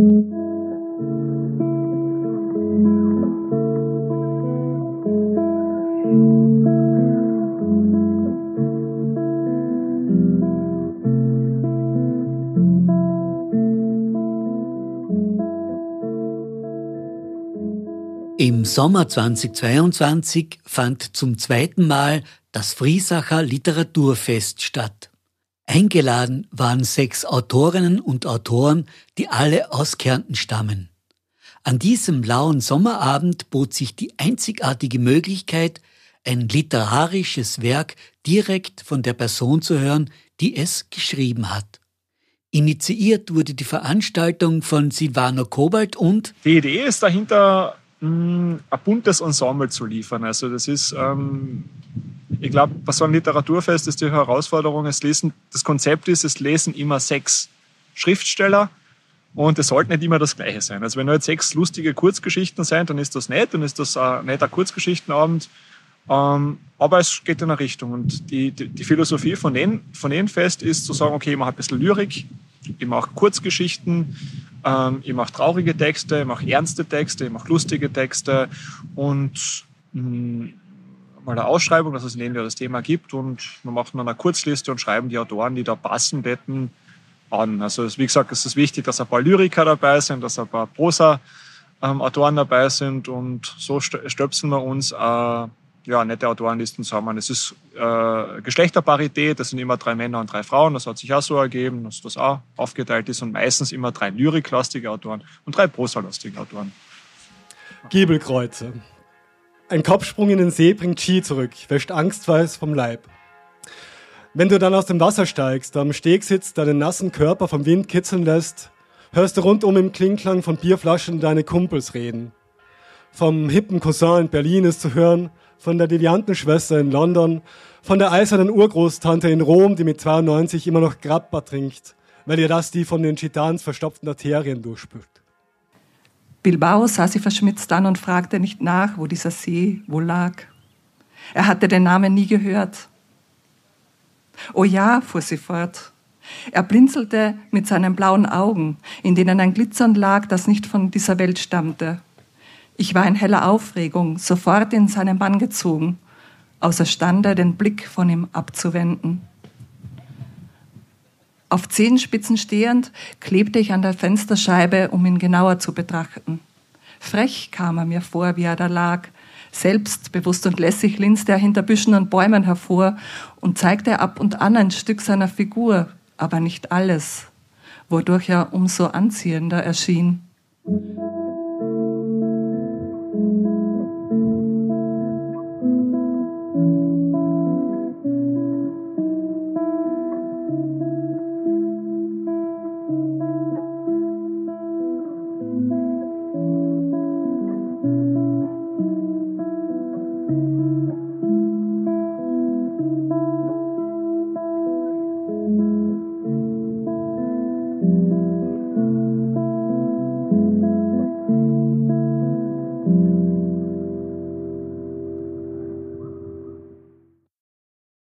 Im Sommer 2022 fand zum zweiten Mal das Friesacher Literaturfest statt. Eingeladen waren sechs Autorinnen und Autoren, die alle aus Kärnten stammen. An diesem lauen Sommerabend bot sich die einzigartige Möglichkeit, ein literarisches Werk direkt von der Person zu hören, die es geschrieben hat. Initiiert wurde die Veranstaltung von Silvano Kobalt und Die Idee ist dahinter, ein buntes Ensemble zu liefern. Also das ist, ähm, ich glaube, bei so einem Literaturfest ist die Herausforderung, es lesen, das Konzept ist, es lesen immer sechs Schriftsteller und es sollte nicht immer das Gleiche sein. Also wenn nur jetzt sechs lustige Kurzgeschichten sind, dann ist das nett, dann ist das ein netter Kurzgeschichtenabend. Ähm, aber es geht in eine Richtung. Und die, die, die Philosophie von den, von den Fest ist zu sagen, okay, ich mache ein bisschen Lyrik, ich mache Kurzgeschichten, ähm, ich mache traurige Texte, ich mache ernste Texte, ich mache lustige Texte und mm, mal eine Ausschreibung, dass es in dem das Thema gibt und wir machen dann eine Kurzliste und schreiben die Autoren, die da passen, betten an. Also wie gesagt, es ist wichtig, dass ein paar Lyriker dabei sind, dass ein paar Prosa-Autoren dabei sind und so stöpseln wir uns äh, ja, nette Autorenlisten zusammen. Es ist äh, Geschlechterparität, das sind immer drei Männer und drei Frauen, das hat sich auch so ergeben, dass das auch aufgeteilt ist und meistens immer drei lyriklastige Autoren und drei prosalastige Autoren. Giebelkreuze. Ein Kopfsprung in den See bringt Ski zurück, wäscht Angstweiß vom Leib. Wenn du dann aus dem Wasser steigst, am Steg sitzt, deinen nassen Körper vom Wind kitzeln lässt, hörst du rundum im Klingklang von Bierflaschen deine Kumpels reden. Vom hippen Cousin in Berlin ist zu hören, von der Deviantenschwester in London, von der eisernen Urgroßtante in Rom, die mit 92 immer noch Grappa trinkt, weil ihr das die von den Chitans verstopften Arterien durchspült. Bilbao sah sie verschmitzt an und fragte nicht nach, wo dieser See wohl lag. Er hatte den Namen nie gehört. Oh ja, fuhr sie fort. Er blinzelte mit seinen blauen Augen, in denen ein Glitzern lag, das nicht von dieser Welt stammte. Ich war in heller Aufregung, sofort in seinen Bann gezogen, außerstande, den Blick von ihm abzuwenden. Auf Zehenspitzen stehend klebte ich an der Fensterscheibe, um ihn genauer zu betrachten. Frech kam er mir vor, wie er da lag. Selbstbewusst und lässig linste er hinter Büschen und Bäumen hervor und zeigte ab und an ein Stück seiner Figur, aber nicht alles, wodurch er umso anziehender erschien.